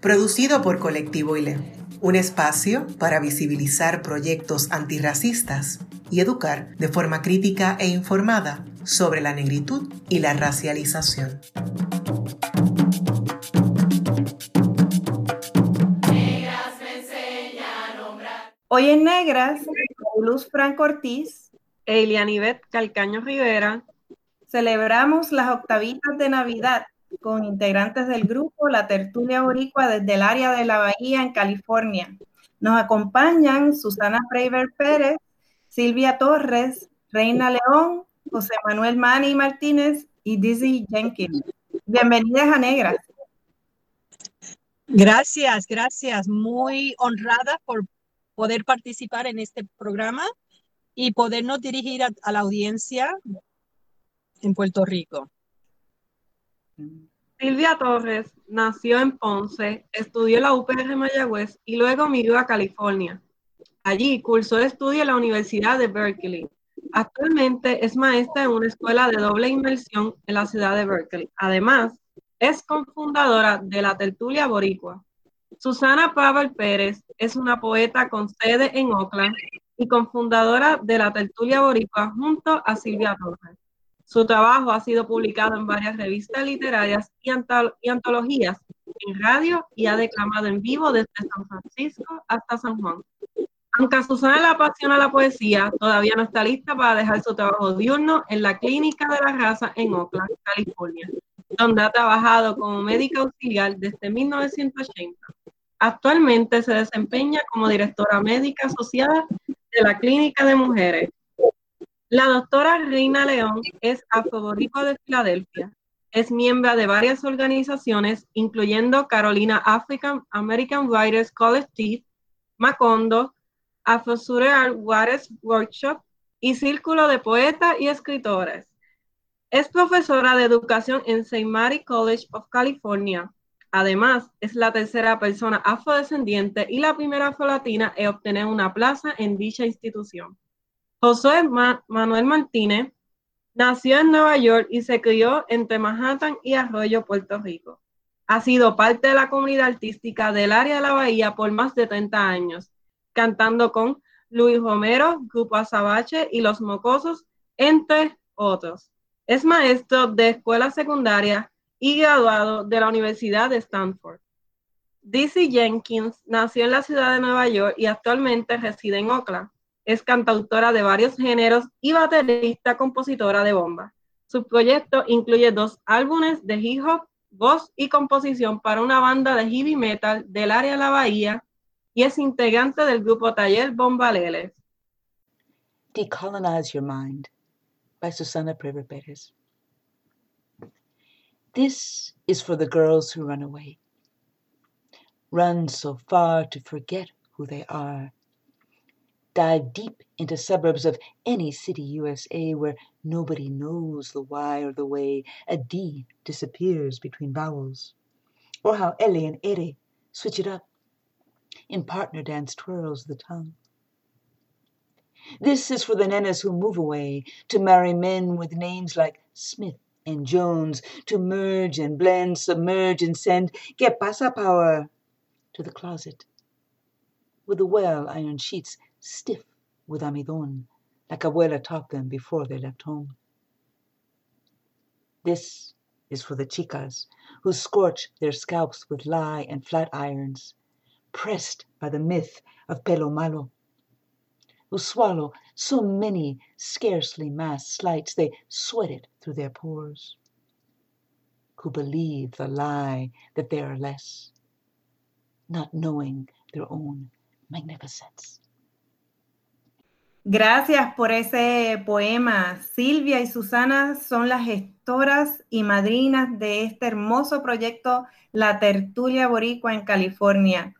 producido por Colectivo ILE, un espacio para visibilizar proyectos antirracistas y educar de forma crítica e informada sobre la negritud y la racialización. Hoy en Negras, Luz Franco Ortiz, Elianivet Calcaño Rivera, celebramos las octavitas de Navidad con integrantes del grupo La Tertulia Boricua desde el área de la Bahía en California. Nos acompañan Susana Freiber Pérez, Silvia Torres, Reina León, José Manuel Mani Martínez y Dizzy Jenkins. Bienvenidas a Negras. Gracias, gracias. Muy honrada por poder participar en este programa y podernos dirigir a la audiencia en Puerto Rico. Silvia Torres nació en Ponce, estudió en la UPR Mayagüez y luego migró a California. Allí cursó estudio en la Universidad de Berkeley. Actualmente es maestra en una escuela de doble inmersión en la ciudad de Berkeley. Además, es cofundadora de la Tertulia Boricua. Susana Pavel Pérez es una poeta con sede en Oakland y cofundadora de la Tertulia Boricua junto a Silvia Torres. Su trabajo ha sido publicado en varias revistas literarias y, antologías en radio y ha declamado en vivo desde San Francisco hasta San Juan. Aunque a Susana le apasiona la poesía, todavía no está lista para dejar su trabajo diurno en la Clínica de la Raza en Oakland, California, donde ha trabajado como médica auxiliar desde 1980. Actualmente se desempeña como directora médica asociada de la Clínica de Mujeres la doctora Reina León es afroboricua de Filadelfia. Es miembro de varias organizaciones, incluyendo Carolina African American Writers Collective, Macondo, Afro Surreal Waters Workshop y Círculo de Poetas y Escritores. Es profesora de educación en St. Mary College of California. Además, es la tercera persona afrodescendiente y la primera afrolatina en obtener una plaza en dicha institución. José Manuel Martínez nació en Nueva York y se crió entre Manhattan y Arroyo, Puerto Rico. Ha sido parte de la comunidad artística del área de la Bahía por más de 30 años, cantando con Luis Romero, Grupo Azabache y Los Mocosos, entre otros. Es maestro de escuela secundaria y graduado de la Universidad de Stanford. Dizzy Jenkins nació en la ciudad de Nueva York y actualmente reside en Oakland. Es cantautora de varios géneros y baterista compositora de bomba. Su proyecto incluye dos álbumes de hip hop, voz y composición para una banda de heavy metal del área de la Bahía y es integrante del grupo Taller Bombaleles. Decolonize Your Mind by Susana Prever Perez. This is for the girls who run away. Run so far to forget who they are dive deep into suburbs of any city USA where nobody knows the why or the way a D disappears between vowels, or how Ellie and Ere switch it up in partner dance twirls the tongue. This is for the nenas who move away to marry men with names like Smith and Jones, to merge and blend, submerge and send get pasa power to the closet with the well iron sheets stiff with amidon, like abuela taught them before they left home. This is for the chicas who scorch their scalps with lye and flat irons, pressed by the myth of pelo malo, who swallow so many scarcely masked slights they sweat it through their pores, who believe the lie that they are less, not knowing their own magnificence. Gracias por ese poema. Silvia y Susana son las gestoras y madrinas de este hermoso proyecto La Tertulia Boricua en California.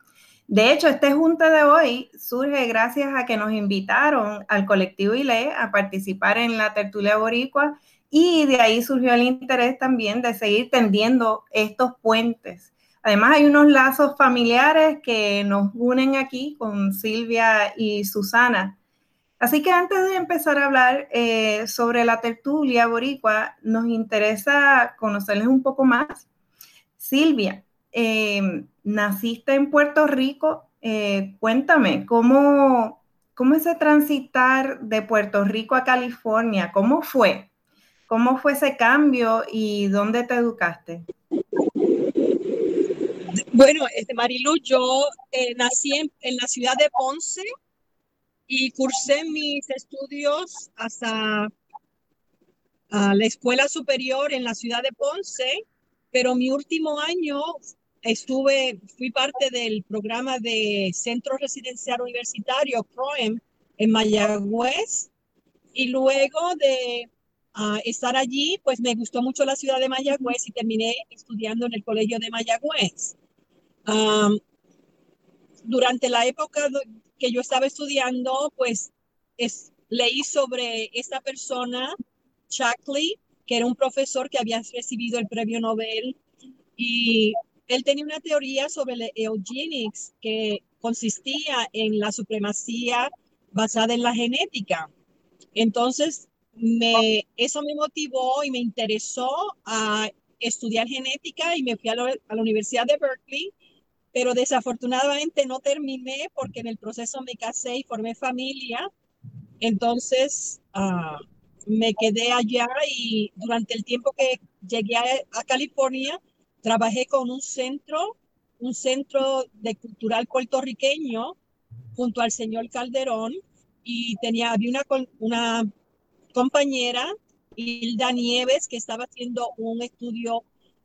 De hecho, este junta de hoy surge gracias a que nos invitaron al colectivo ILE a participar en la Tertulia Boricua y de ahí surgió el interés también de seguir tendiendo estos puentes. Además, hay unos lazos familiares que nos unen aquí con Silvia y Susana. Así que antes de empezar a hablar eh, sobre la tertulia boricua, nos interesa conocerles un poco más. Silvia, em, naciste en Puerto Rico. Eh, cuéntame, ¿cómo, ¿cómo ese transitar de Puerto Rico a California? ¿Cómo fue? ¿Cómo fue ese cambio y dónde te educaste? Bueno, este, Marilu, yo eh, nací en la ciudad de Ponce, y cursé mis estudios hasta la escuela superior en la ciudad de Ponce, pero mi último año estuve, fui parte del programa de Centro Residencial Universitario, CROEM, en Mayagüez, y luego de ah, estar allí, pues me gustó mucho la ciudad de Mayagüez y terminé estudiando en el Colegio de Mayagüez. Durante la época que yo estaba estudiando, pues es, leí sobre esta persona, Shackley, que era un profesor que había recibido el premio Nobel y él tenía una teoría sobre el eugenics que consistía en la supremacía basada en la genética. Entonces, me, eso me motivó y me interesó a estudiar genética y me fui a, a la Universidad de Berkeley pero desafortunadamente no terminé porque en el proceso me casé y formé familia. Entonces ah, me quedé allá y durante el tiempo que llegué a, California trabajé con un centro, un centro de cultural puertorriqueño junto al señor Calderón y tenía había una, una compañera Hilda Nieves que estaba haciendo un estudio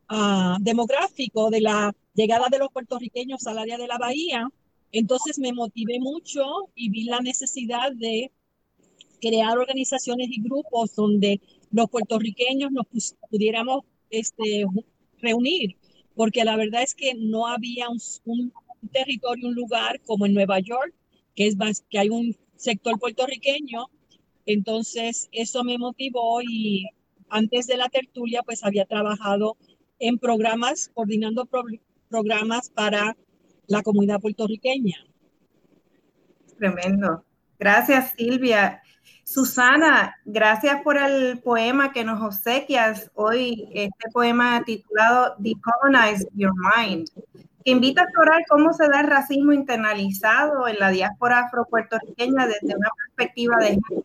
ah, demográfico de la llegada de los puertorriqueños al área de la bahía, entonces me motivé mucho y vi la necesidad de crear organizaciones y grupos donde los puertorriqueños nos pudiéramos este, reunir, porque la verdad es que no había un, territorio, un lugar como en Nueva York, que, es que hay un sector puertorriqueño. Entonces, eso me motivó y antes de la tertulia, pues había trabajado en programas, coordinando programas para la comunidad puertorriqueña. Tremendo. Gracias, Silvia. Susana, gracias por el poema que nos obsequias hoy, este poema titulado Decolonize Your Mind, que invita a explorar cómo se da el racismo internalizado en la diáspora afropuertorriqueña desde una perspectiva de género.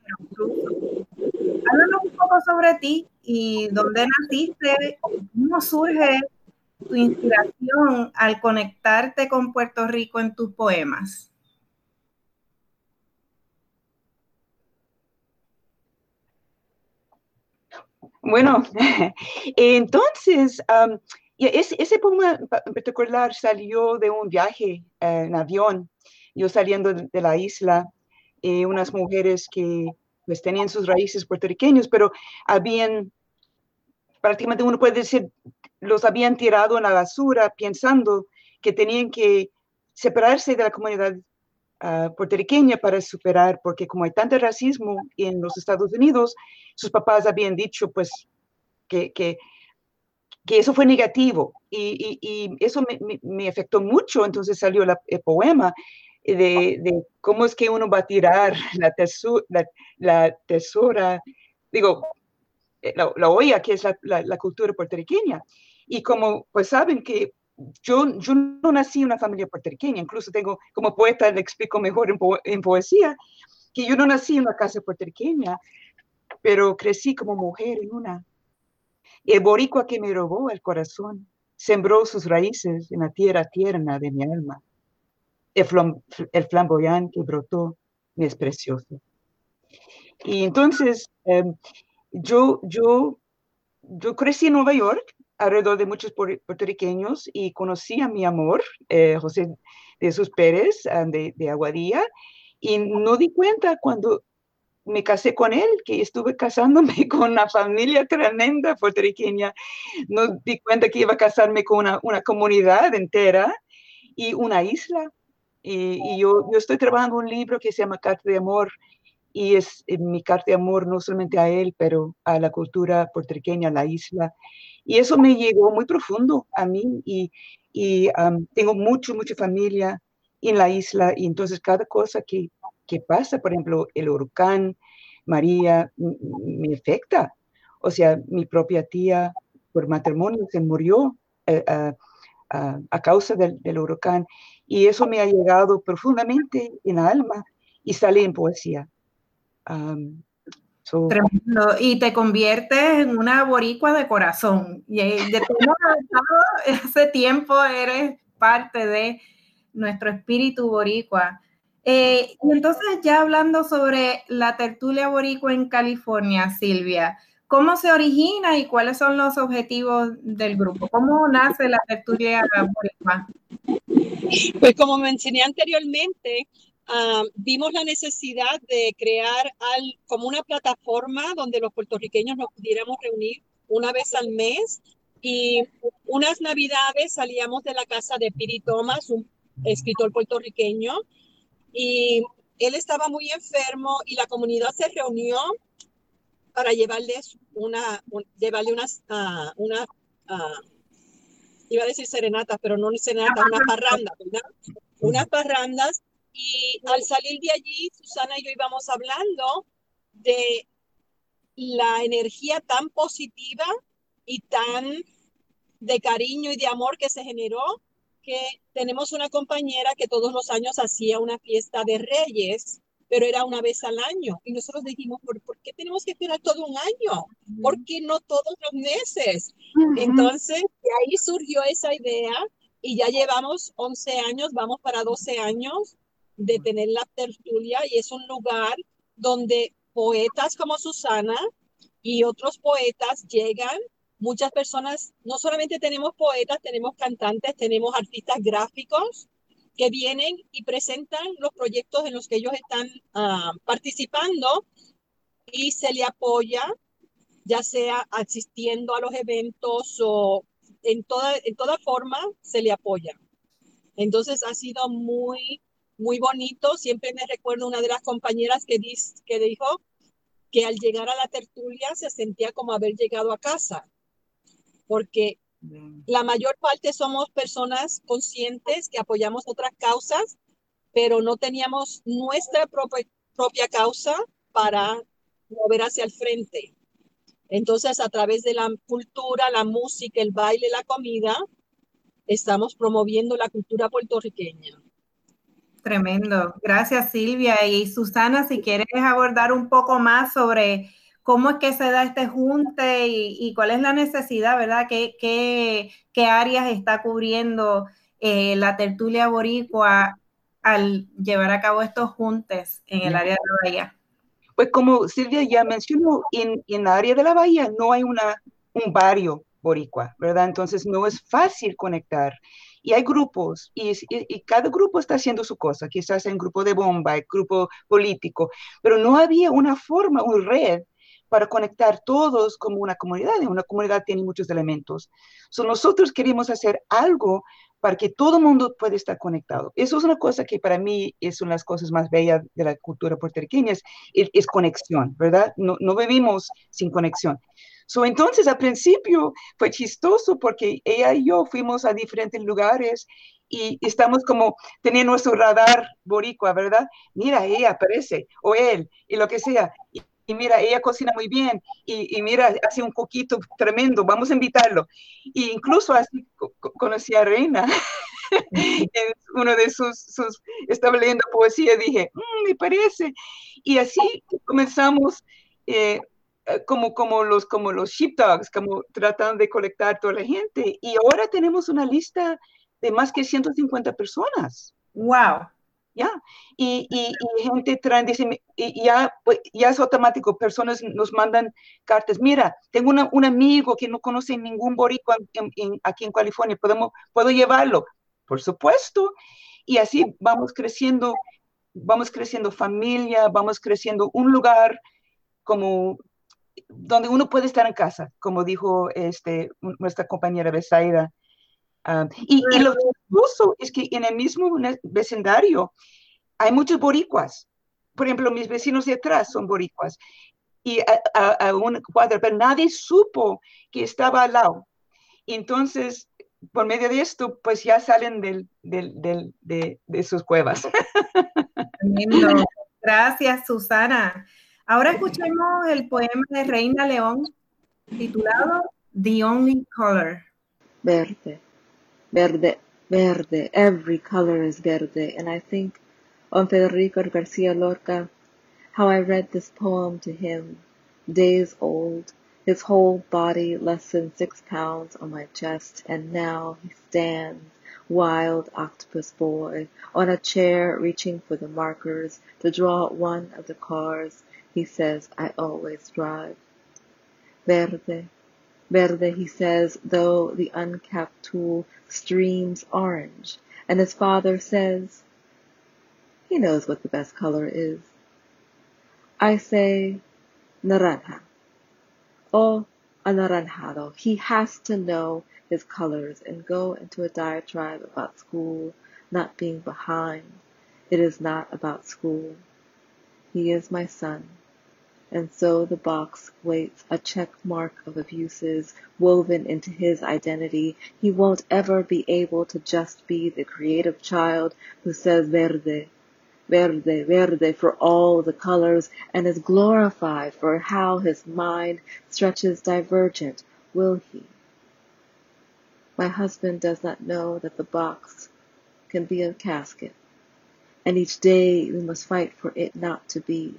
Háblanos un poco sobre ti y dónde naciste, cómo surge tu inspiración al conectarte con Puerto Rico en tus poemas? Bueno, entonces, ese, poema en particular salió de un viaje eh, en avión, yo saliendo de la isla, eh, unas mujeres que pues tenían sus raíces puertorriqueños, pero habían prácticamente uno puede decir, los habían tirado en la basura pensando que tenían que separarse de la comunidad uh, puertorriqueña para superar, porque como hay tanto racismo en los Estados Unidos, sus papás habían dicho pues que, que, eso fue negativo. Y, eso me, me, afectó mucho, entonces salió el poema de, cómo es que uno va a tirar la, la, la tesora, digo, la, la, olla, que es la, la, cultura puertorriqueña. Y como pues saben que yo, yo no nací en una familia puertorriqueña, incluso tengo, como poeta le explico mejor en, poesía, que yo no nací en una casa puertorriqueña, pero crecí como mujer en una. El boricua que me robó el corazón sembró sus raíces en la tierra tierna de mi alma. El, el flamboyán que brotó me es precioso. Y entonces, em, yo, yo, yo crecí en Nueva York alrededor de muchos puertorriqueños y conocí a mi amor, eh, José de Jesús Pérez, ah, de, de, Aguadilla, y no di cuenta cuando me casé con él, que estuve casándome con una familia tremenda puertorriqueña. No di cuenta que iba a casarme con una, comunidad entera y una isla. Y, yo, yo, estoy trabajando un libro que se llama Carta de Amor y es eh, mi carta de amor no solamente a él, pero a la cultura puertorriqueña, a la isla. Y eso me llegó muy profundo a mí y, y tengo mucho, mucha familia en la isla y entonces cada cosa que, que pasa, por ejemplo, el huracán María me afecta. O sea, mi propia tía por matrimonio se murió eh, a, causa del, del, huracán y eso me ha llegado profundamente en la alma y sale en poesía. Tremendo. Y te conviertes en una boricua de corazón. Y eh, de todo hace tiempo eres parte de nuestro espíritu boricua. Eh, y entonces ya hablando sobre la tertulia boricua en California, Silvia, ¿cómo se origina y cuáles son los objetivos del grupo? ¿Cómo nace la tertulia boricua? Pues como mencioné anteriormente, Ah, vimos la necesidad de crear como una plataforma donde los puertorriqueños nos pudiéramos reunir una vez al mes y unas navidades salíamos de la casa de Piri Thomas, un escritor puertorriqueño, y él estaba muy enfermo y la comunidad se reunió para llevarles una, llevarle unas, uh, una, uh, iba a decir serenatas, pero no serenatas, unas parrandas, ¿verdad? Unas parrandas y al salir de allí, Susana y yo íbamos hablando de la energía tan positiva y tan de cariño y de amor que se generó, que tenemos una compañera que todos los años hacía una fiesta de reyes, pero era una vez al año. Y nosotros dijimos, ¿por, qué tenemos que esperar todo un año? ¿Por qué no todos los meses? Entonces, de ahí surgió esa idea y ya llevamos 11 años, vamos para 12 años de tener la tertulia y es un lugar donde poetas como Susana y otros poetas llegan. Muchas personas, no solamente tenemos poetas, tenemos cantantes, tenemos artistas gráficos que vienen y presentan los proyectos en los que ellos están ah, participando y se le apoya, ya sea asistiendo a los eventos o en toda, en toda forma se le apoya. Entonces ha sido muy muy bonito. Siempre me recuerdo una de las compañeras que, que dijo que al llegar a la tertulia se sentía como haber llegado a casa, porque mm. la mayor parte somos personas conscientes que apoyamos otras causas, pero no teníamos nuestra propia, propia causa para mover hacia el frente. Entonces, a través de la cultura, la música, el baile, la comida, estamos promoviendo la cultura puertorriqueña. Tremendo. Gracias, Silvia. Y Susana, si quieres abordar un poco más sobre cómo es que se da este junte y, cuál es la necesidad, ¿verdad? ¿Qué, qué, áreas está cubriendo eh, la tertulia boricua al llevar a cabo estos juntes en el área de la bahía? Pues como Silvia ya mencionó, en, en la área de la bahía no hay una, un barrio boricua, ¿verdad? Entonces no es fácil conectar. Y hay grupos, y, cada grupo está haciendo su cosa, quizás en grupo de bomba, el grupo político, pero no había una forma, una red para conectar todos como una comunidad, y una comunidad tiene muchos elementos. So, nosotros queremos hacer algo para que todo el mundo pueda estar conectado. Eso es una cosa que para mí es una de las cosas más bellas de la cultura puertorriqueña, es, es conexión, ¿verdad? No, no vivimos sin conexión. So, entonces, al principio fue chistoso porque ella y yo fuimos a diferentes lugares y estamos como teniendo nuestro radar boricua, ¿verdad? Mira, ella aparece, o él, y lo que sea. Y, mira, ella cocina muy bien, y, mira, hace un poquito tremendo, vamos a invitarlo. Y incluso así conocí a Reina. en uno de sus, sus, estaba leyendo poesía, dije, mm, me parece. Y así comenzamos eh, como, como, los, como los sheepdogs, como tratan de colectar toda la gente. Y ahora tenemos una lista de más que 150 personas. ¡Wow! Ya, y, y, gente trae, dice, y ya, pues, ya es automático, personas nos mandan cartas, mira, tengo un amigo que no conoce ningún boricua aquí en California, ¿Podemos, ¿puedo llevarlo? Por supuesto, y así vamos creciendo vamos creciendo familia, vamos creciendo un lugar como donde uno puede estar en casa, como dijo este, nuestra compañera Besaida. Ah, y, y, lo curioso es que en el mismo vecindario hay muchos boricuas. Por ejemplo, mis vecinos de atrás son boricuas. Y a, un cuadro, pero nadie supo que estaba al lado. Entonces, por medio de esto, pues ya salen del, del, de, de, sus cuevas. Gracias, Susana. Ahora escuchemos el poema de Reina León titulado The Only Color. Verde, verde, verde. Every color is verde. And I think on Federico Garcia Lorca, how I read this poem to him, days old, his whole body less than six pounds on my chest, and now he stands, wild octopus boy, on a chair reaching for the markers to draw one of the cars he says I always drive. Verde, verde, he says, though the uncapped tool streams orange, and his father says he knows what the best color is. I say naranja. Oh, anaranjado. He has to know his colors and go into a diatribe about school not being behind. It is not about school. He is my son. And so the box waits a check mark of abuses woven into his identity. He won't ever be able to just be the creative child who says verde, verde, verde for all the colors and is glorified for how his mind stretches divergent, will he? My husband does not know that the box can be a casket and each day we must fight for it not to be.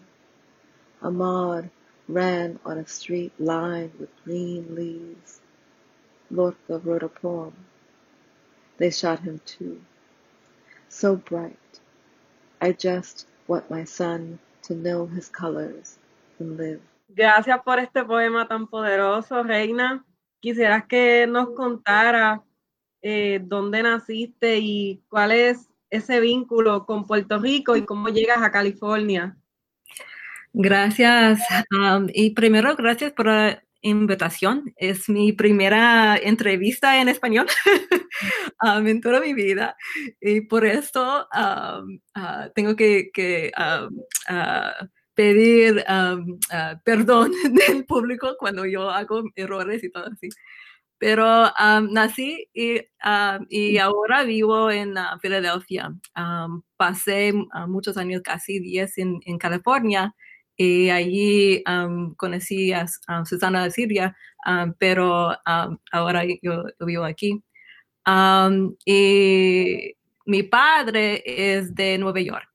Ahmad ran on a street lined with green leaves. Lorca wrote a poem. They shot him too. So bright. I just want my son to know his colors and live. Gracias por este poema tan poderoso, Reina. Quisieras que nos contara eh, dónde naciste y cuál es ese vínculo con Puerto Rico y cómo llegas a California. Gracias. y primero, gracias por la invitación. Es mi primera entrevista en español en toda mi vida. Y por esto ah, tengo que, pedir perdón del público cuando yo hago errores y todo así. Pero nací y, y, ahora vivo en uh, Filadelfia. pasé muchos años, casi 10 en, en California, y allí conocí a, Susana de Siria, pero ahora yo, vivo aquí. y mi padre es de Nueva York.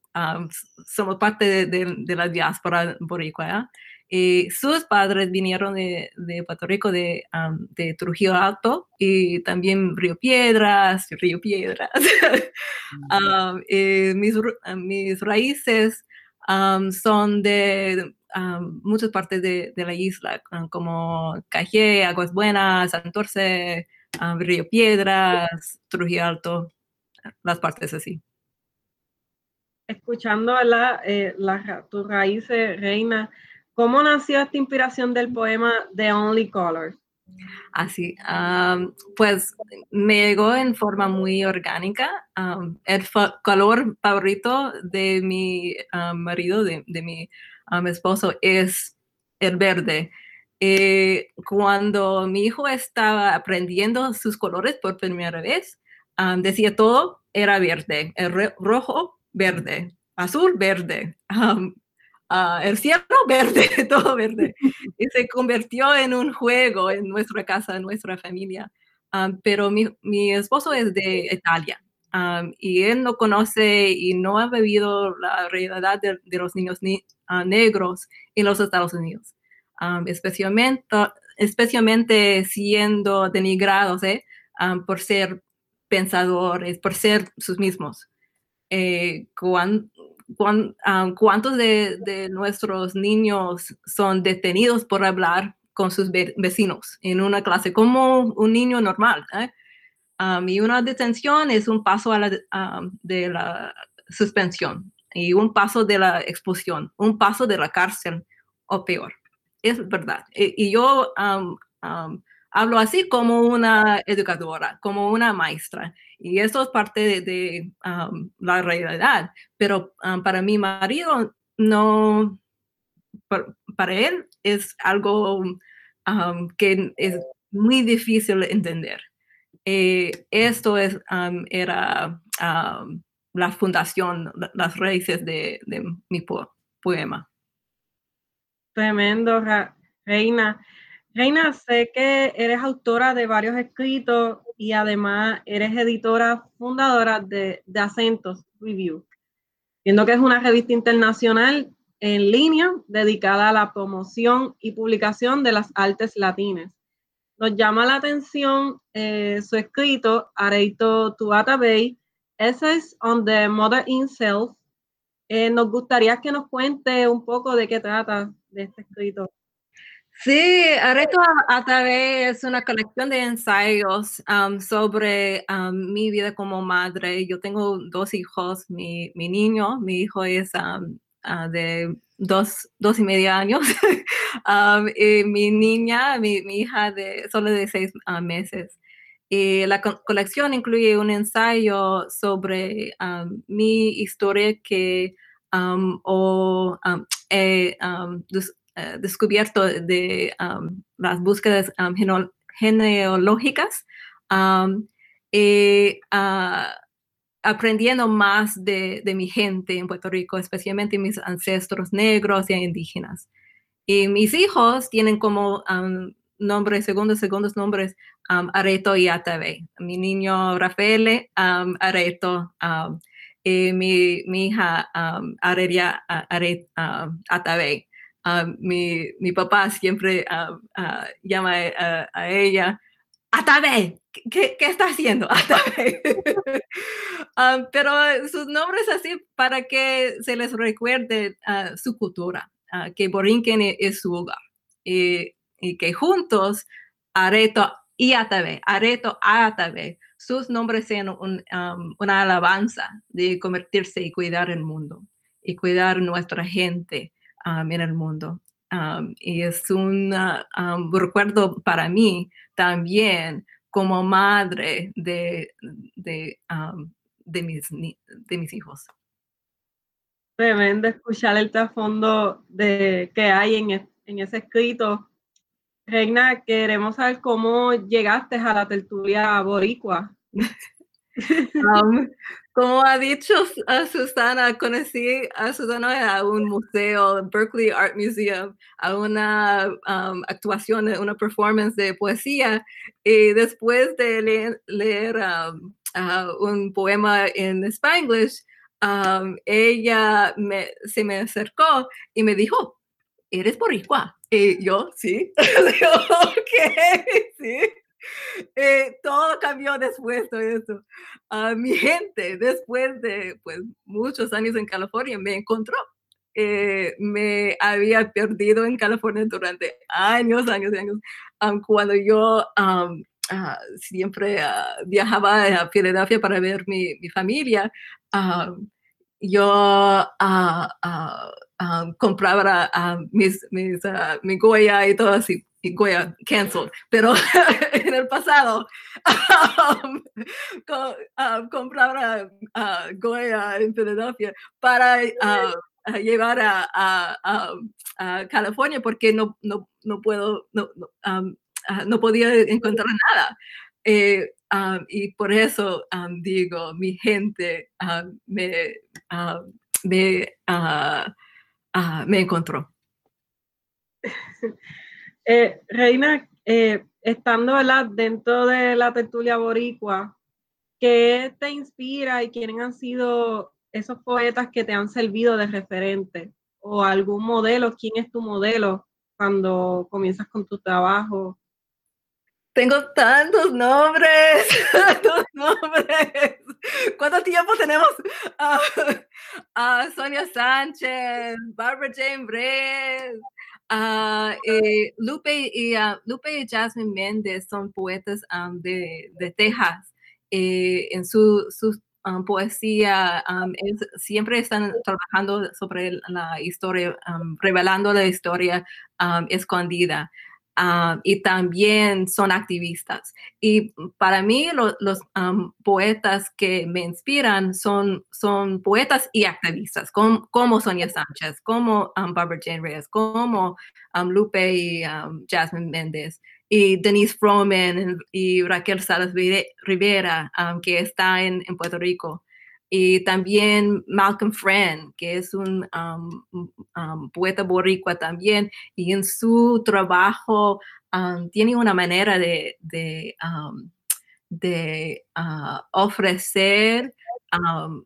somos parte de, de, la diáspora boricua. Y sus padres vinieron de, de Puerto Rico, de, de, Trujillo Alto y también Río Piedras, Río Piedras. mis, mis, raíces son de muchas partes de, la isla, como Cajé, Aguas Buenas, Santorce, Río Piedras, Trujillo Alto, las partes así. Escuchando eh, la, tus raíces, Reina, ¿Cómo nació esta inspiración del poema The Only Color? Así, pues me llegó en forma muy orgánica. el color favorito de mi marido, de, mi esposo, es el verde. Eh, cuando mi hijo estaba aprendiendo sus colores por primera vez, decía todo era verde, el rojo, verde, azul, verde, Ah, el cielo verde, todo verde. Y se convirtió en un juego en nuestra casa, en nuestra familia. Ah, pero mi, mi, esposo es de Italia ah, y él no conoce y no ha vivido la realidad de, los niños negros en los Estados Unidos, especialmente, especialmente siendo denigrados ¿eh? por ser pensadores, por ser sus mismos. Eh, cuando, cuántos de, nuestros niños son detenidos por hablar con sus vecinos en una clase como un niño normal. ¿eh? y una detención es un paso a la, de la suspensión. y un paso de la expulsión, un paso de la cárcel o peor. Es verdad. Y, yo hablo así como una educadora, como una maestra. Y eso es parte de, la realidad. Pero para mi marido, no, para, él es algo que es muy difícil entender. Eh, esto es, era la fundación, las raíces de, mi poema. Tremendo, Reina. Reina, sé que eres autora de varios escritos y además eres editora fundadora de, de Acentos Review, viendo que es una revista internacional en línea dedicada a la promoción y publicación de las artes latinas. Nos llama la atención eh, su escrito, Areito Tuata Bay, Essays on the Mother in Self. Eh, nos gustaría que nos cuente un poco de qué trata de este escrito. Sí, Areito Atabey es una colección de ensayos um, sobre um, mi vida como madre. Yo tengo dos hijos, mi, mi niño, mi hijo es um, uh, de dos, dos y medio años. Y mi niña, mi, mi, hija de solo de seis uh, meses. Y la colección incluye un ensayo sobre mi historia que o, he eh, descubierto de las búsquedas genealógicas. y, uh, aprendiendo más de, mi gente en Puerto Rico, especialmente mis ancestros negros y indígenas. Y mis hijos tienen como nombres, segundos, segundos nombres, Areto y Atabe. Mi niño Rafael, Areto, y mi, mi hija Areria Atabe. mi, mi, papá siempre llama a ella Atabe, ¿qué, qué está haciendo? Atabe. pero sus nombres así para que se les recuerde uh, su cultura, uh, que Borinquen e, es su hogar y, que juntos Areto y Atabe, Areto Atabe, sus nombres sean un, una alabanza de convertirse y cuidar el mundo y cuidar nuestra gente um, en el mundo. Um, y es un recuerdo para mí también como madre de, de, um, de, mis, de mis hijos. Tremendo escuchar el trasfondo de, que hay en, en ese escrito. Reina, queremos saber cómo llegaste a la tertulia boricua. Como ha dicho a Susana, conocí a Susana a un museo, Berkeley Art Museum, a una um, actuación, una performance de poesía. Y después de leer, um, un poema en Spanglish, um, ella me, se me acercó y me dijo, ¿eres boricua? Y yo, sí. ok, sí. Eh, todo cambió después de eso. Uh, mi gente, después de pues, muchos años en California, me encontró. Eh, me había perdido en California durante años, años, años. cuando yo um, uh, siempre uh, viajaba a Filadelfia para ver mi, mi familia, yo compraba mis, mis mi Goya y todo así Goya canceled, pero en el pasado um, um, compraba uh, Goya en Filadelfia para uh, llevar a, a, California porque no, no, no puedo, no, um, uh, no podía encontrar nada. Eh, y por eso digo, mi gente me, me, me encontró. Eh, Reina, eh, estando dentro de la tertulia boricua, ¿qué te inspira y quiénes han sido esos poetas que te han servido de referente? ¿O algún modelo? ¿Quién es tu modelo cuando comienzas con tu trabajo? Tengo tantos nombres, tantos nombres. ¿Cuánto tiempo tenemos? a Sonia Sánchez, Barbara Jane Brett, Uh, Lupe, y, uh, Lupe y Jasmine Méndez son poetas um, de, Texas. Eh, en su, um, poesía siempre están trabajando sobre la historia, revelando la historia escondida. Y también son activistas. Y para mí los poetas que me inspiran son, son poetas y activistas, como, Sonia Sánchez, como Barbara Jane Reyes, como Lupe y Jasmine Méndez y Denise Froman y Raquel Salas Rivera, um, que está en, Puerto Rico. Y también Malcolm Friend, que es un poeta boricua también, y en su trabajo tiene una manera de, de, uh, ofrecer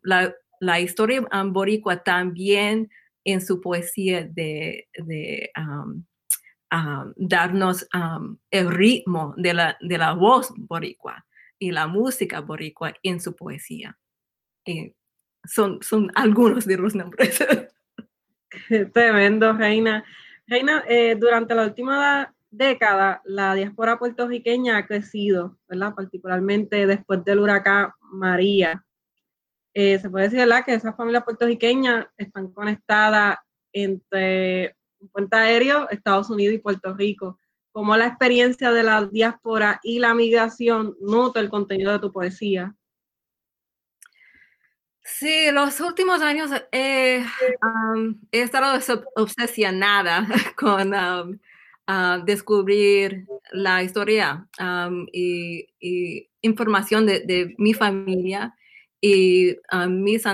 la, la, historia boricua también en su poesía de, de darnos el ritmo de la, de la voz boricua y la música boricua en su poesía. Y son, son algunos de los nombres. Tremendo, Reina. Reina, eh, durante la última década, la diáspora puertorriqueña ha crecido, ¿verdad? Particularmente después del huracán María. Eh, se puede decir. Que esas familias puertorriqueñas están conectadas entre un puente aéreo, Estados Unidos y Puerto Rico. ¿Cómo la experiencia de la diáspora y la migración nota el contenido de tu poesía? Sí, los últimos años he estado obsesionada con descubrir la historia y, información de, mi familia y mis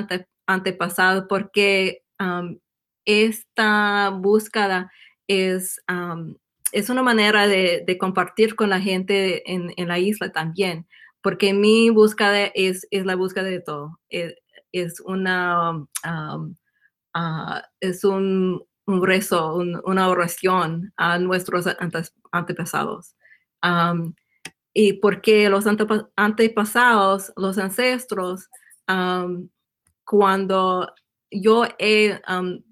antepasados, porque esta búsqueda es, es una manera de, compartir con la gente en, la isla también, porque mi búsqueda es, es la búsqueda de todo. Es, es una, ah, es un, un rezo, una oración a nuestros antepasados. y porque los antepasados, los ancestros, cuando yo he um,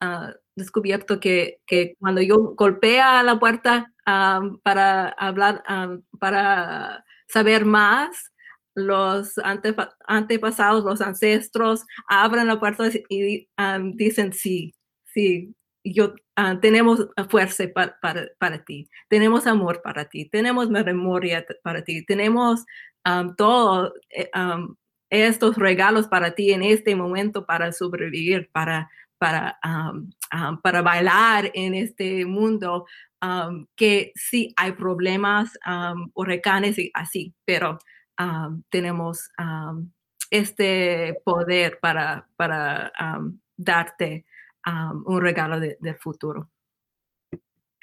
ah, descubierto que, cuando yo golpea la puerta para hablar, para saber más, los antepasados, los ancestros, abren la puerta y dicen sí, sí, yo ah, tenemos fuerza para, para, ti, tenemos amor para ti, tenemos memoria para ti, tenemos todo. Eh, estos regalos para ti en este momento para sobrevivir, para, para, para bailar en este mundo, que sí hay problemas, huracanes y así, pero tenemos este poder para, para darte un regalo del futuro.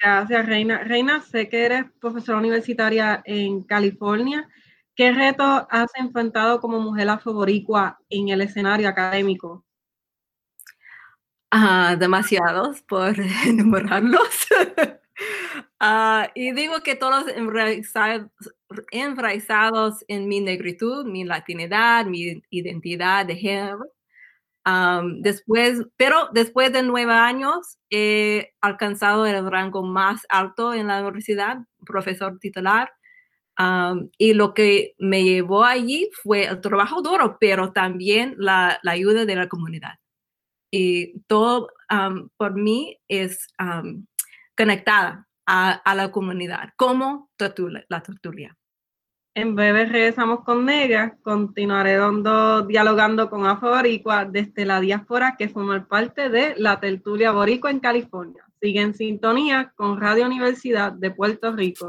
Gracias, Reina. Reina, sé que eres profesora universitaria en California. ¿Qué retos has enfrentado como mujer afroboricua en el escenario académico? Ah, demasiados, por enumerarlos. Ah, y digo que todos enraizados, en mi negritud, mi latinidad, mi identidad de género. después, pero después de nueve años he alcanzado el rango más alto en la universidad, profesor titular y lo que me llevó allí fue el trabajo duro, pero también la, ayuda de la comunidad. Y todo por mí es conectada a, la comunidad, como la tertulia. En breve regresamos con Negra, continuaré dando, dialogando con Afro Boricua desde la diáspora que forma parte de la tertulia Boricua en California. Sigue en sintonía con Radio Universidad de Puerto Rico.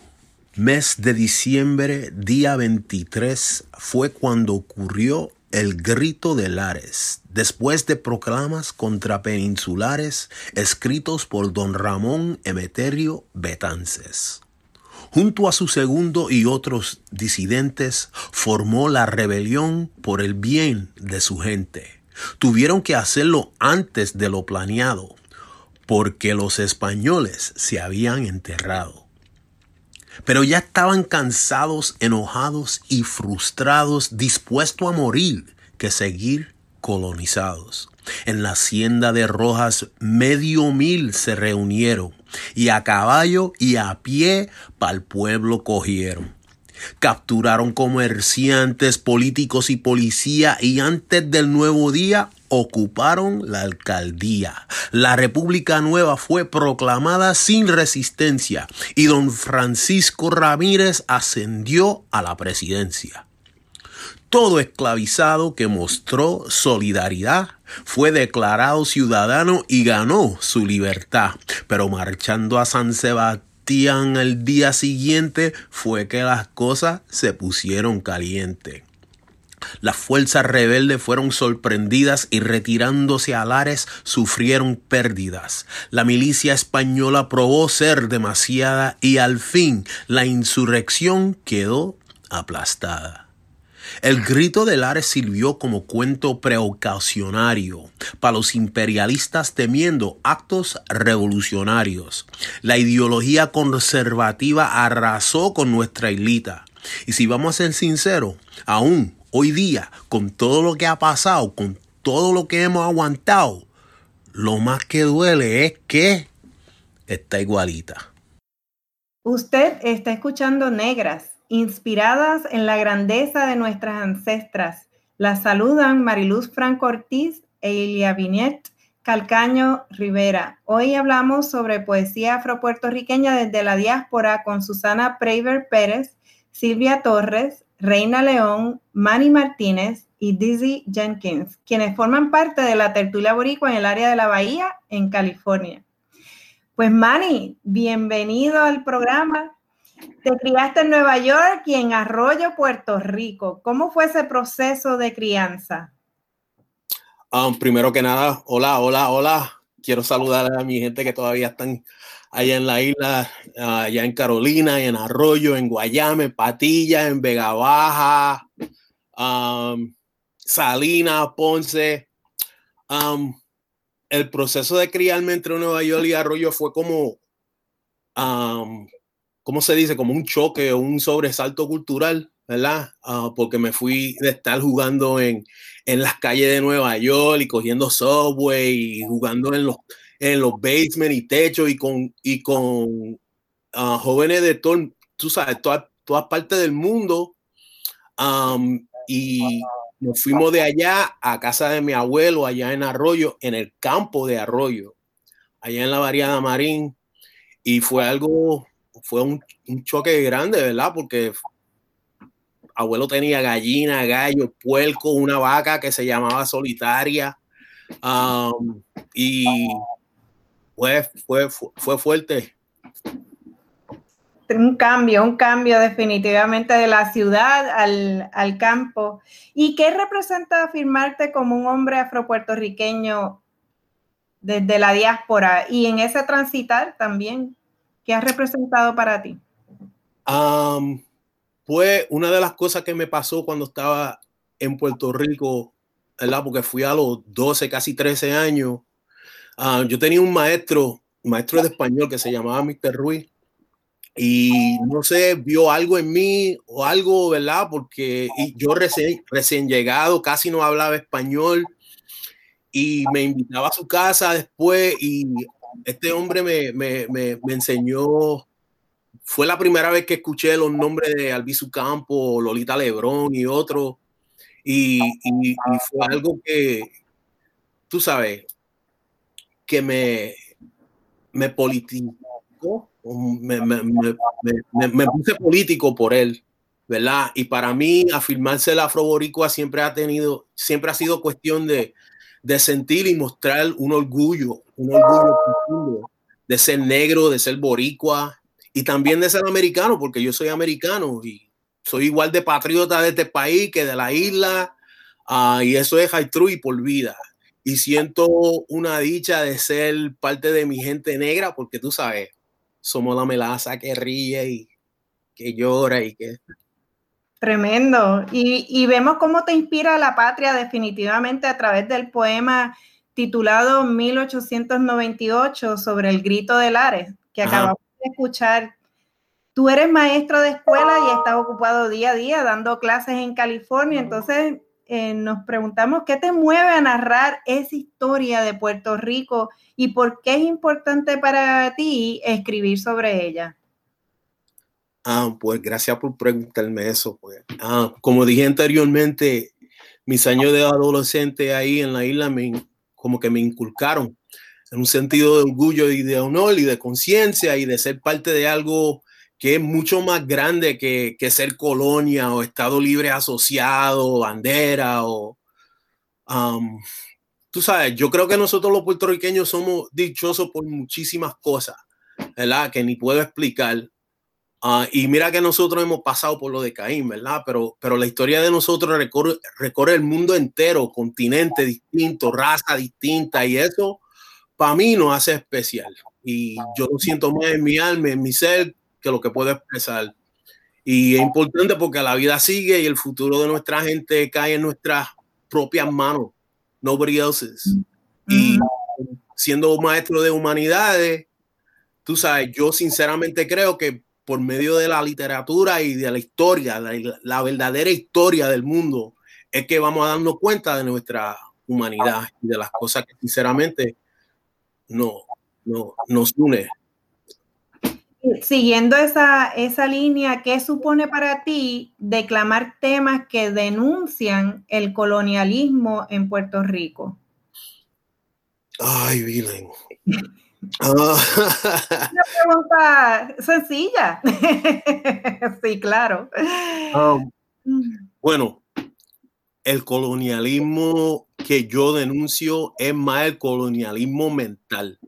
mes de diciembre, día 23, fue cuando ocurrió el grito de Lares, después de proclamas contrapeninsulares escritos por don Ramón Emeterio Betances. Junto a su segundo y otros disidentes, formó la rebelión por el bien de su gente. Tuvieron que hacerlo antes de lo planeado, porque los españoles se habían enterrado. Pero ya estaban cansados, enojados y frustrados, dispuestos a morir que seguir colonizados. En la hacienda de Rojas medio mil se reunieron y a caballo y a pie pa'l pueblo cogieron. Capturaron comerciantes, políticos y policía y antes del nuevo día ocuparon la alcaldía. La República Nueva fue proclamada sin resistencia y don Francisco Ramírez ascendió a la presidencia. Todo esclavizado que mostró solidaridad fue declarado ciudadano y ganó su libertad. Pero marchando a San Sebastián el día siguiente fue que las cosas se pusieron calientes. Las fuerzas rebeldes fueron sorprendidas y retirándose a Lares sufrieron pérdidas. La milicia española probó ser demasiada y al fin la insurrección quedó aplastada. El grito de Lares sirvió como cuento preocasionario para los imperialistas temiendo actos revolucionarios. La ideología conservativa arrasó con nuestra islita. Y si vamos a ser sinceros, aún hoy día, con todo lo que ha pasado, con todo lo que hemos aguantado, lo más que duele es que está igualita. Usted está escuchando Negras inspiradas en la grandeza de nuestras ancestras. Las saludan Mariluz Franco Ortiz e Ilia Vinet Calcaño Rivera. Hoy hablamos sobre poesía afropuertorriqueña desde la diáspora con Susana Preiber Pérez, Silvia Torres, Reina León, Manny Martínez y Dizzy Jenkins, quienes forman parte de la tertulia boricua en el área de la Bahía, en California. Pues Manny, bienvenido al programa. Te criaste en Nueva York y en Arroyo, Puerto Rico. ¿Cómo fue ese proceso de crianza? Um, primero que nada, hola, hola, hola. Quiero saludar a mi gente que todavía están allá en la isla, allá en Carolina, en Arroyo, en Guayame, Patilla, en Vega Baja, um, Salinas, Ponce. Um, el proceso de criarme entre Nueva York y Arroyo fue como ¿cómo se dice? Como un choque un sobresalto cultural, ¿verdad? Ah, porque me fui de estar jugando en, en las calles de Nueva York y cogiendo subway y jugando en los, en los basements y techos y con, y con ah, jóvenes de todo, tú sabes, todas, todas partes del mundo. y nos fuimos de allá a casa de mi abuelo, allá en Arroyo, en el campo de Arroyo, allá en la variada Marín. Y fue algo fue un, choque grande, ¿verdad? Porque abuelo tenía gallina, gallo, puerco, una vaca que se llamaba solitaria. Um, y fue, fue, fue fuerte. Un cambio, un cambio definitivamente de la ciudad al, al campo. ¿Y qué representa afirmarte como un hombre afropuertorriqueño desde la diáspora y en ese transitar también? ¿Qué ha representado para ti? fue una de las cosas que me pasó cuando estaba en Puerto Rico, ¿verdad? Porque fui a los 12, casi 13 años. Yo tenía un maestro, maestro de español que se llamaba Mr. Ruiz. Y no sé, vio algo en mí o algo, ¿verdad? Porque yo recién, recién llegado, casi no hablaba español y me invitaba a su casa después y este hombre me, me, me, enseñó, fue la primera vez que escuché los nombres de Albizu Campo, Lolita Lebrón y otros, y, fue algo que, tú sabes, que me, me politicó, me, me, me, puse político por él, ¿verdad? Y para mí afirmarse el afroboricua siempre ha tenido, siempre ha sido cuestión de, de sentir y mostrar un orgullo, un orgullo de ser negro, de ser boricua y también de ser americano, porque yo soy americano y soy igual de patriota de este país que de la isla. Ah, y eso es y por vida. Y siento una dicha de ser parte de mi gente negra, porque tú sabes, somos la melaza que ríe y que llora y que... Tremendo. Y, y vemos cómo te inspira la patria definitivamente a través del poema titulado 1898 sobre el grito de Lares, que acabamos de escuchar. Tú eres maestro de escuela y estás ocupado día a día dando clases en California, entonces eh, nos preguntamos qué te mueve a narrar esa historia de Puerto Rico y por qué es importante para ti escribir sobre ella. Ah, pues gracias por preguntarme eso. Pues. Ah, como dije anteriormente, mis años de adolescente ahí en la isla me, como que me inculcaron en un sentido de orgullo y de honor y de conciencia y de ser parte de algo que es mucho más grande que, que, ser colonia o Estado Libre Asociado, bandera o... Um, tú sabes, yo creo que nosotros los puertorriqueños somos dichosos por muchísimas cosas, ¿verdad? Que ni puedo explicar. Uh, y mira que nosotros hemos pasado por lo de Caín, ¿verdad? Pero, pero la historia de nosotros recorre, recorre el mundo entero, continente distinto, raza distinta, y eso para mí nos hace especial. Y yo lo siento más en mi alma, en mi ser, que lo que puedo expresar. Y es importante porque la vida sigue y el futuro de nuestra gente cae en nuestras propias manos, nobody else's. Y siendo maestro de humanidades, tú sabes, yo sinceramente creo que por medio de la literatura y de la historia, la, verdadera historia del mundo, es que vamos a darnos cuenta de nuestra humanidad y de las cosas que sinceramente no, no, nos une. Siguiendo esa, esa línea, ¿qué supone para ti declamar temas que denuncian el colonialismo en Puerto Rico? Ay, Vilen. Una pregunta sencilla. sí, claro. Um, bueno, el colonialismo que yo denuncio es más el colonialismo mental.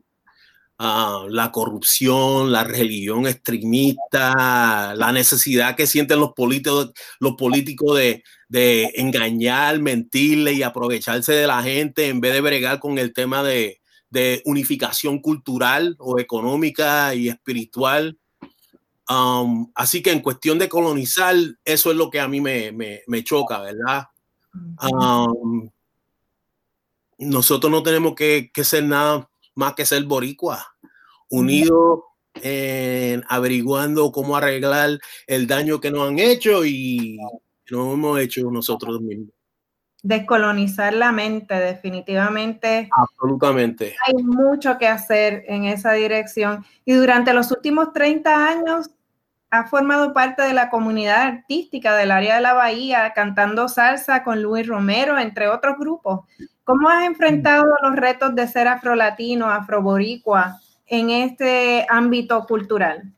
Uh, la corrupción, la religión extremista, la necesidad que sienten los políticos, los políticos de, de engañar, mentirle y aprovecharse de la gente en vez de bregar con el tema de, de unificación cultural o económica y espiritual. Um, así que en cuestión de colonizar, eso es lo que a mí me, me, me choca, ¿verdad? Um, nosotros no tenemos que, que, ser nada más que ser boricua, unidos en averiguando cómo arreglar el daño que nos han hecho y no hemos hecho nosotros mismos descolonizar la mente, definitivamente. Absolutamente. Hay mucho que hacer en esa dirección. Y durante los últimos 30 años ha formado parte de la comunidad artística del área de la Bahía, cantando salsa con Luis Romero, entre otros grupos. ¿Cómo has enfrentado los retos de ser afrolatino, afroboricua en este ámbito cultural?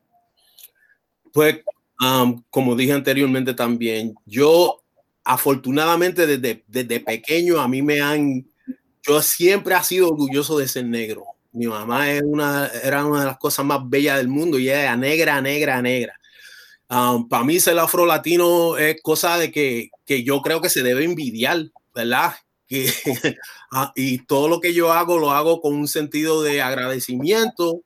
Pues, um, como dije anteriormente también, yo afortunadamente desde, desde pequeño a mí me han, yo siempre he sido orgulloso de ser negro. Mi mamá es una, era una de las cosas más bellas del mundo y era negra, negra, negra. Um, para mí ser afro-latino es cosa de que, que, yo creo que se debe envidiar, ¿verdad? Ah, y todo lo que yo hago lo hago con un sentido de agradecimiento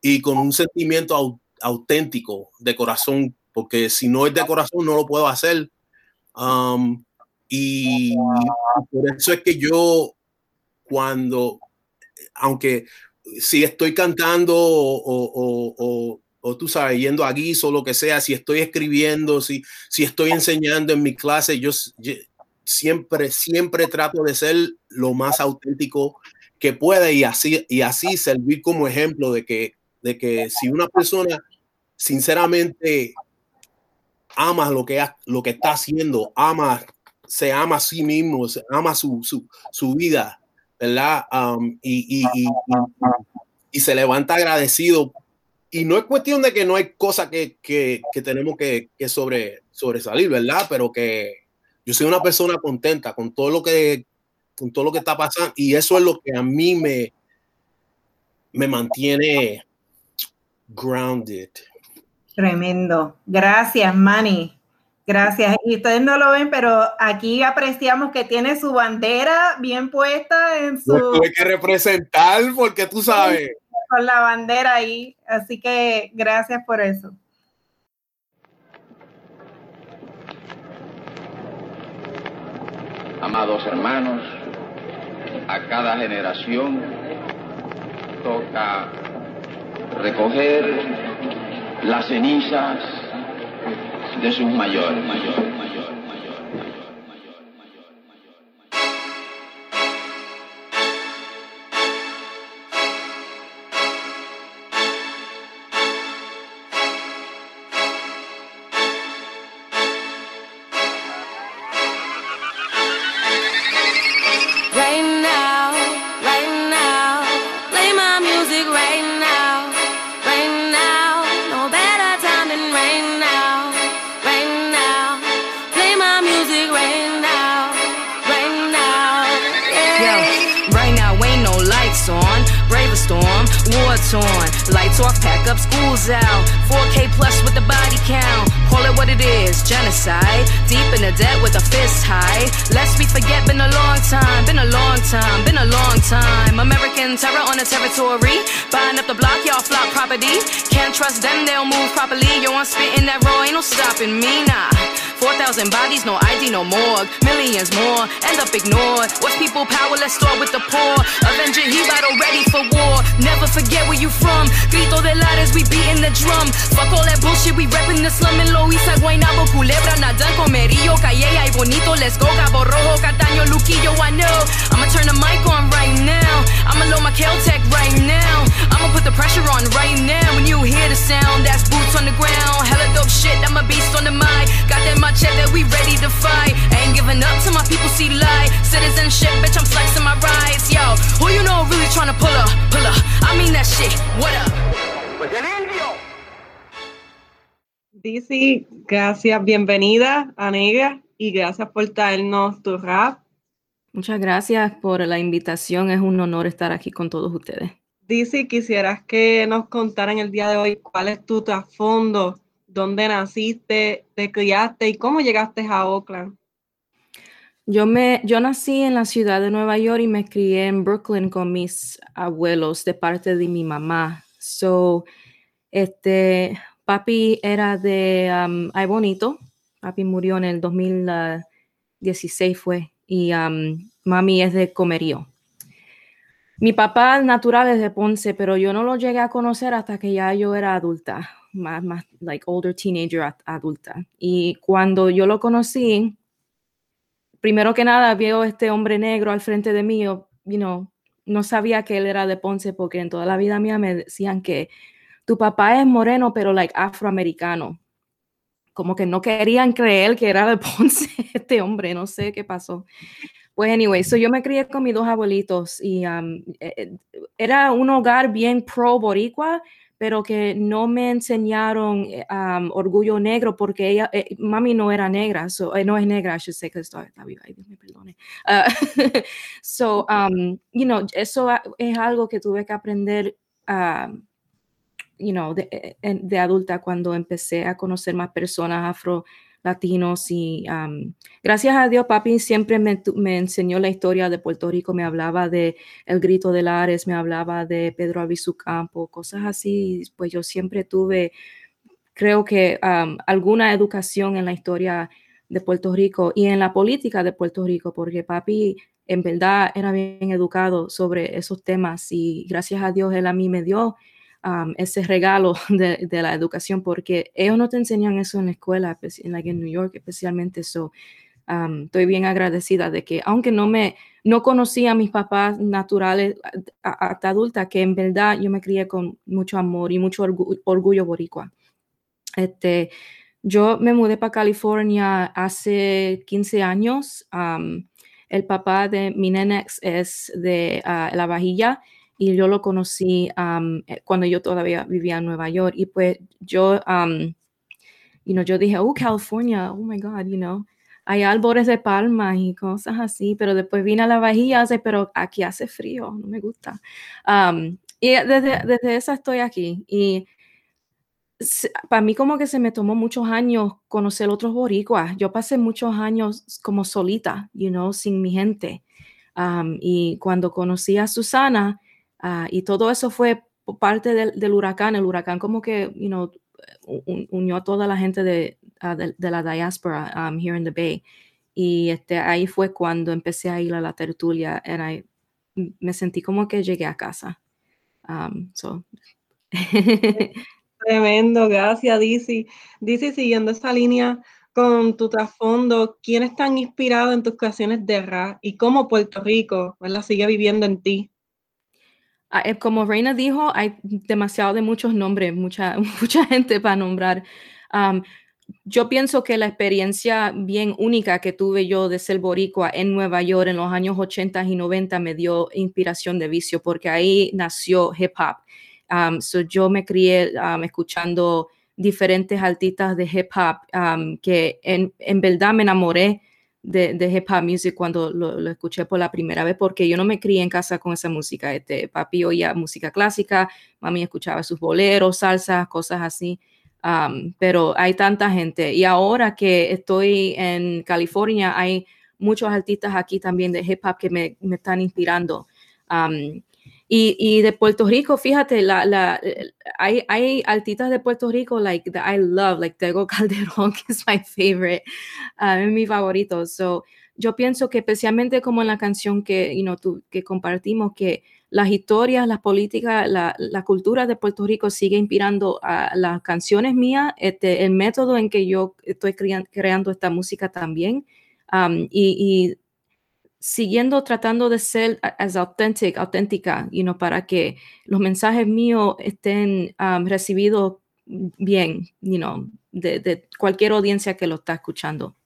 y con un sentimiento auténtico de corazón, porque si no es de corazón no lo puedo hacer. Um, y por eso es que yo, cuando, aunque si estoy cantando o, tú sabes, yendo a guiso lo que sea, si estoy escribiendo, si, si estoy enseñando en mi clase, yo, siempre, siempre trato de ser lo más auténtico que pueda y así, y así servir como ejemplo de que, de que si una persona sinceramente ama lo que, lo que está haciendo, ama, se ama a sí mismo, ama su, su, su vida, ¿verdad? Um, y, y, y, se levanta agradecido. Y no es cuestión de que no hay cosas que, que, que, tenemos que, que sobre, sobresalir, ¿verdad? Pero que yo soy una persona contenta con todo lo que, con todo lo que está pasando y eso es lo que a mí me, me mantiene grounded. Tremendo. Gracias, Manny. Gracias. Y ustedes no lo ven, pero aquí apreciamos que tiene su bandera bien puesta en su... tuve que representar porque tú sabes. Con la bandera ahí. Así que gracias por eso. Amados hermanos, a cada generación toca recoger las cenizas de sus mayores. torn. 4,000 bodies, no ID, no morgue. Millions more, end up ignored. What's people power? Let's start with the poor. Avenger, he battle ready for war. Never forget where you from. Grito de lares, we beating the drum. Fuck all that bullshit, we repping the slum in Loiza, Guaynabo, Culebra, Nadan, Comerillo, Calleja, y Bonito. Let's go, Cabo Rojo, Cataño, Luquillo, I know. I'ma turn the mic on right now. I'ma load my Kel-Tec right now. I'ma put the pressure on right now. When you hear the sound, that's boots on the ground. Hella dope shit, I'm a beast on the mic. Got that that we ready to fight. ain't giving up till my people see light. Citizenship, bitch, I'm flexing my rights. Yo, who you know really trying to pull up, pull up? I mean that shit. What up? Pues DC, gracias, bienvenida a Negra y gracias por traernos tu rap. Muchas gracias por la invitación, es un honor estar aquí con todos ustedes. DC, quisieras que nos contaran el día de hoy cuál es tu trasfondo dónde naciste, te criaste y cómo llegaste a Oakland. Yo, me, yo nací en la ciudad de Nueva York y me crié en Brooklyn con mis abuelos de parte de mi mamá. So, este, papi era de um, Ay Bonito. Papi murió en el 2016 fue. Y um, mami es de Comerío. Mi papá natural es de Ponce, pero yo no lo llegué a conocer hasta que ya yo era adulta más, más, like older teenager adulta. Y cuando yo lo conocí, primero que nada veo este hombre negro al frente de mí, you know, no sabía que él era de Ponce porque en toda la vida mía me decían que tu papá es moreno, pero like afroamericano. Como que no querían creer que era de Ponce este hombre, no sé qué pasó. Pues anyway, so yo me crié con mis dos abuelitos y um, eh, eh, era un hogar bien pro boricua, pero que no me enseñaron eh, orgullo negro porque ella, eh, mami no era negra, so, eh, no es negra, I should say, que está, viva, me perdone. Uh, so, um, you know, eso es algo que tuve que aprender, um, you know, de, de, adulta cuando empecé a conocer más personas afro latinos y gracias a Dios papi siempre me, enseñó la historia de Puerto Rico, me hablaba de El Grito de Lares, me hablaba de Pedro Avisu Campo, cosas así, pues yo siempre tuve, creo que alguna educación en la historia de Puerto Rico y en la política de Puerto Rico, porque papi en verdad era bien educado sobre esos temas y gracias a Dios él a mí me dio ese regalo de, la educación, porque ellos no te enseñan eso en la escuela, en, like en New York especialmente. eso estoy bien agradecida de que, aunque no me, no conocía a mis papás naturales hasta adulta, que en verdad yo me crié con mucho amor y mucho orgullo, boricua. Este, yo me mudé para California hace 15 años. el papá de mi nenex es de ah, La Vajilla y yo lo conocí eh, cuando yo todavía vivía en Nueva York y pues yo, you know, yo dije, oh, California, oh my God, you know, hay árboles de palmas y cosas así, pero después vine a la bahía, pero aquí hace frío, no me gusta. y desde, desde esa estoy aquí y para mí como que se me tomó muchos años conocer otros boricuas. Yo pasé muchos años como solita, you know, sin mi gente. y cuando conocí a Susana, ah, y todo eso fue parte del, huracán, el huracán como que, you know, unió a toda la gente de, ah, de, la diáspora here in the Bay. Y este, ahí fue cuando empecé a ir a la tertulia, y me sentí como que llegué a casa. so. Tremendo, gracias, Dizzy. Dizzy, siguiendo esa línea con tu trasfondo, ¿quién están inspirado en tus canciones de rap y cómo Puerto Rico la sigue viviendo en ti? Ah, eh, como Reina dijo, hay demasiado de muchos nombres, mucha, mucha gente para nombrar. yo pienso que la experiencia bien única que tuve yo de ser boricua en Nueva York en los años 80 y 90 me dio inspiración de vicio porque ahí nació hip hop Um, so yo me crié um, escuchando diferentes artistas de hip hop um, que en, en, verdad me enamoré de, de, hip hop music cuando lo, lo, escuché por la primera vez porque yo no me crié en casa con esa música. Este, papi oía música clásica, mami escuchaba sus boleros, salsas, cosas así. pero hay tanta gente y ahora que estoy en California hay muchos artistas aquí también de hip hop que me, me están inspirando. Y, y, de Puerto Rico, fíjate, la, la, hay, hay artistas de Puerto Rico like that I love, like Tego Calderón, que es my favorite, uh, es mi favorito. So, yo pienso que especialmente como en la canción que, you know, tú, que compartimos, que las historias, las políticas, la, la, cultura de Puerto Rico sigue inspirando a las canciones mías, este, el método en que yo estoy creando esta música también. Um, y, y siguiendo tratando de ser as authentic, auténtica, you know, para que los mensajes míos estén um, recibidos bien, you know, de, cualquier audiencia que lo está escuchando.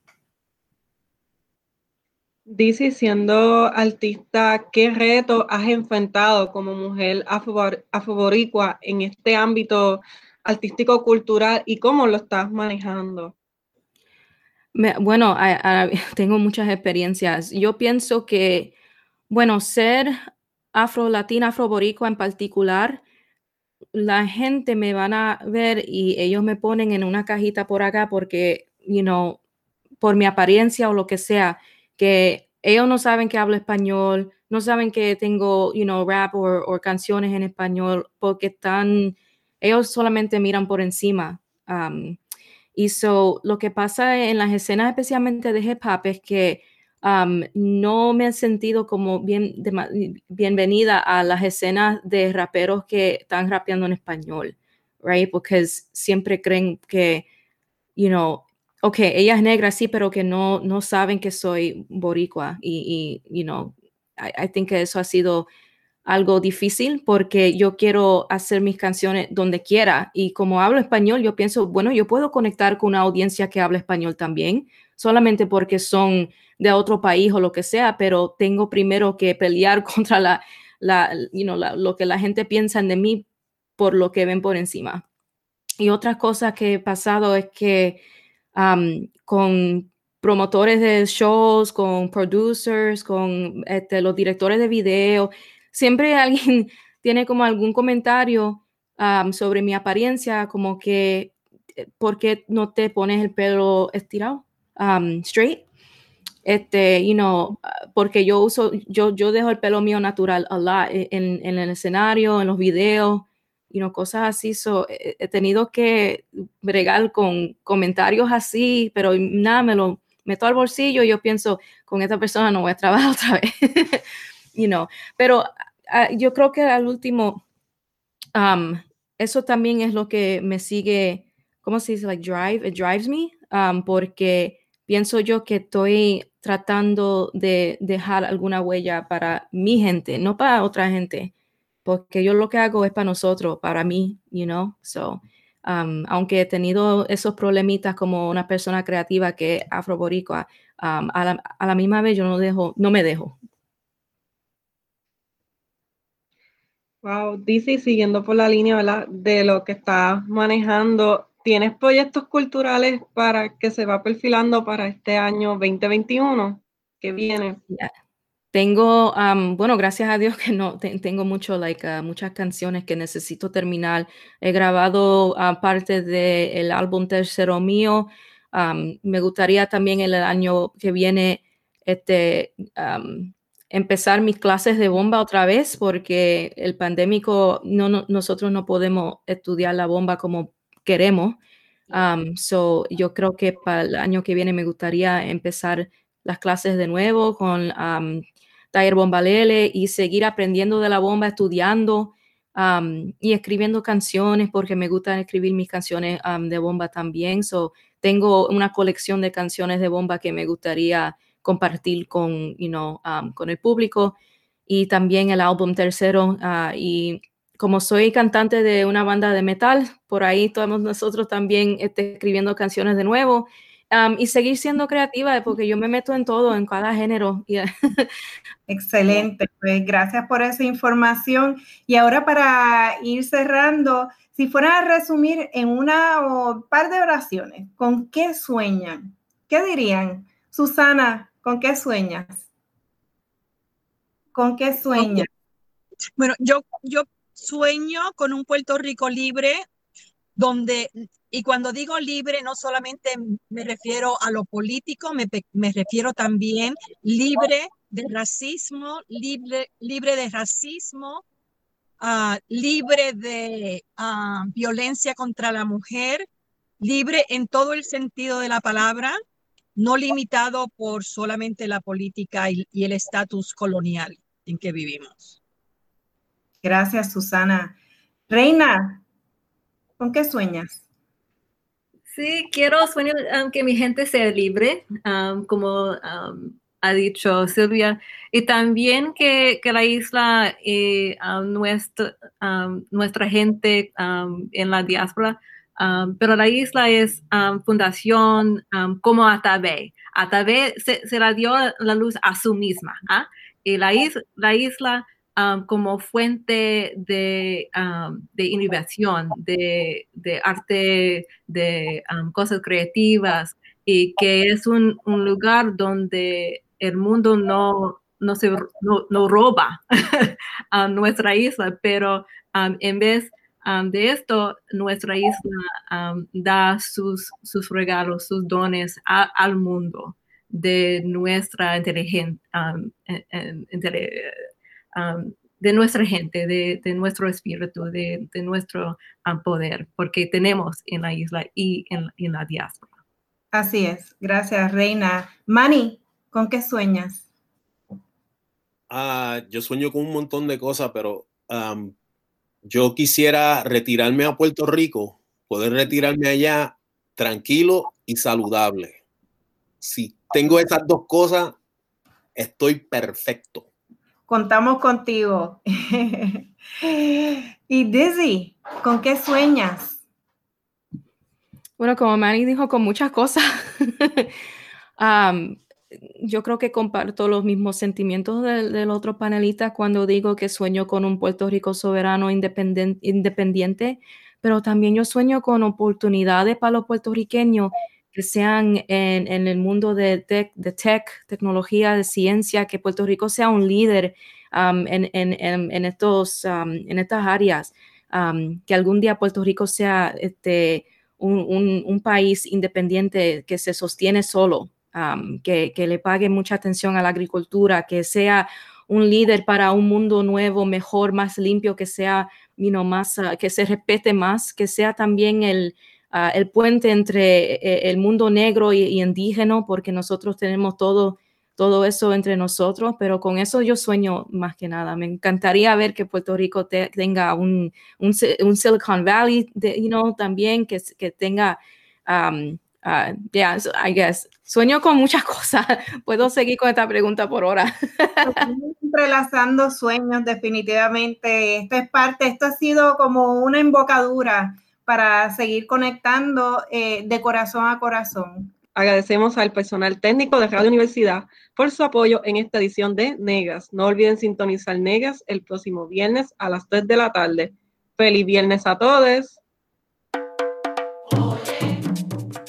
Dice, siendo artista, ¿qué reto has enfrentado como mujer afroboricua en este ámbito artístico cultural y cómo lo estás manejando? Bueno, tengo muchas experiencias. Yo pienso que, bueno, ser afro-latina, afro-boricua en particular, la gente me van a ver y ellos me ponen en una cajita por acá porque, you know, por mi apariencia o lo que sea, que ellos no saben que hablo español, no saben que tengo, you know, rap o canciones en español, porque están, ellos solamente miran por encima. Um, y so, lo que pasa en las escenas, especialmente de hip hop, es que um, no me han sentido como bien bienvenida a las escenas de raperos que están rapeando en español, right? Porque siempre creen que, you know, ok, ella es negra, sí, pero que no, no saben que soy boricua. Y, y you know, I, I think que eso ha sido algo difícil porque yo quiero hacer mis canciones donde quiera y como hablo español, yo pienso, bueno, yo puedo conectar con una audiencia que habla español también, solamente porque son de otro país o lo que sea, pero tengo primero que pelear contra la, la, you know, lo que la gente piensa de mí por lo que ven por encima. Y otra cosa que he pasado es que con promotores de shows, con producers, con este, los directores de video, siempre alguien tiene como algún comentario sobre mi apariencia, como que, eh, ¿por qué no te pones el pelo estirado, straight? Este, you know, porque yo uso, yo, yo dejo el pelo mío natural a lot e, en, el escenario, en los videos, y no cosas así. So, he, tenido que bregar con comentarios así, pero nada, me lo meto al bolsillo y yo pienso, con esta persona no voy a trabajar otra vez. You know, pero uh, yo creo que al último, um, eso también es lo que me sigue, ¿cómo se dice? Like drive, it drives me, um, porque pienso yo que estoy tratando de dejar alguna huella para mi gente, no para otra gente, porque yo lo que hago es para nosotros, para mí, you know, so, um, aunque he tenido esos problemitas como una persona creativa que es afroboricua, um, a, la, a la misma vez yo no dejo, no me dejo, Wow, dice, siguiendo por la línea ¿verdad? de lo que estás manejando, ¿tienes proyectos culturales para que se va perfilando para este año 2021 que viene? tengo, bueno, gracias a Dios que no tengo mucho, like, uh, muchas canciones que necesito terminar. He grabado uh, parte del álbum tercero mío. me gustaría también el año que viene este, empezar mis clases de bomba otra vez porque el pandémico, no, nosotros no podemos estudiar la bomba como queremos. so, yo creo que para el año que viene me gustaría empezar las clases de nuevo con taller bombalele y seguir aprendiendo de la bomba, estudiando y escribiendo canciones porque me gusta escribir mis canciones de bomba también. So, tengo una colección de canciones de bomba que me gustaría compartir con, you know, con el público y también el álbum tercero. Ah, y como soy cantante de una banda de metal, por ahí estamos nosotros también este, escribiendo canciones de nuevo y seguir siendo creativa, porque yo me meto en todo, en cada género. Excelente, pues gracias por esa información. Y ahora para ir cerrando, si fuera a resumir en una o par de oraciones, ¿con qué sueñan? ¿Qué dirían? Susana, ¿con qué sueñas? ¿Con qué sueñas? Bueno, yo, yo sueño con un Puerto Rico libre, donde y cuando digo libre, no solamente me refiero a lo político, me, refiero también libre de racismo, libre, libre de racismo, ah, libre de ah, violencia contra la mujer, libre en todo el sentido de la palabra, no limitado por solamente la política y el estatus colonial en que vivimos. Gracias, Susana. Reina, ¿con qué sueñas? Sí, quiero sueño que mi gente sea libre, como ha dicho Silvia, y también que, la isla y nuestra, nuestra gente en la diáspora, pero la isla es fundación como Atabé. Atabé se, se, la dio la luz a su misma, ¿ah? y la, la isla como fuente de, de innovación, de, de, arte, de cosas creativas, y que es un, un lugar donde el mundo no, no, se, no, roba a nuestra isla, pero en vez de esto, nuestra isla da sus, sus regalos, sus dones al mundo de nuestra inteligencia de nuestra gente, de, nuestro espíritu, de, nuestro poder, porque tenemos en la isla y en, la diáspora. Así es, gracias Reina. Manny, ¿con qué sueñas? Ah, yo sueño con un montón de cosas, pero yo quisiera retirarme a Puerto Rico, poder retirarme allá tranquilo y saludable. Si tengo esas dos cosas, estoy perfecto. Contamos contigo. y Dizzy, ¿con qué sueñas? Bueno, como Manny dijo, con muchas cosas. yo creo que comparto los mismos sentimientos del, otro panelista cuando digo que sueño con un Puerto Rico soberano independiente, pero también yo sueño con oportunidades para los puertorriqueños que sean en, el mundo de tech, tecnología, de ciencia, que Puerto Rico sea un líder um, um, en estas áreas, um, que algún día Puerto Rico sea este, un, país independiente que se sostiene solo, que, le pague mucha atención a la agricultura, que sea un líder para un mundo nuevo, mejor, más limpio, que sea, más, uh, que se respete más, que sea también el, Ah, el puente entre eh, el mundo negro y, indígena, porque nosotros tenemos todo, todo eso entre nosotros, pero con eso yo sueño más que nada. Me encantaría ver que Puerto Rico tenga un, un, Silicon Valley, de, you know, también que, que tenga... Um, uh, yeah, I guess. Sueño con muchas cosas. Puedo seguir con esta pregunta por hora. Entrelazando sueños, definitivamente. Esto es parte, esto ha sido como una embocadura para seguir conectando eh, de corazón a corazón. Agradecemos al personal técnico de Radio Universidad por su apoyo en esta edición de Negas. No olviden sintonizar Negas el próximo viernes a las 3 de la tarde. Feliz viernes a todos.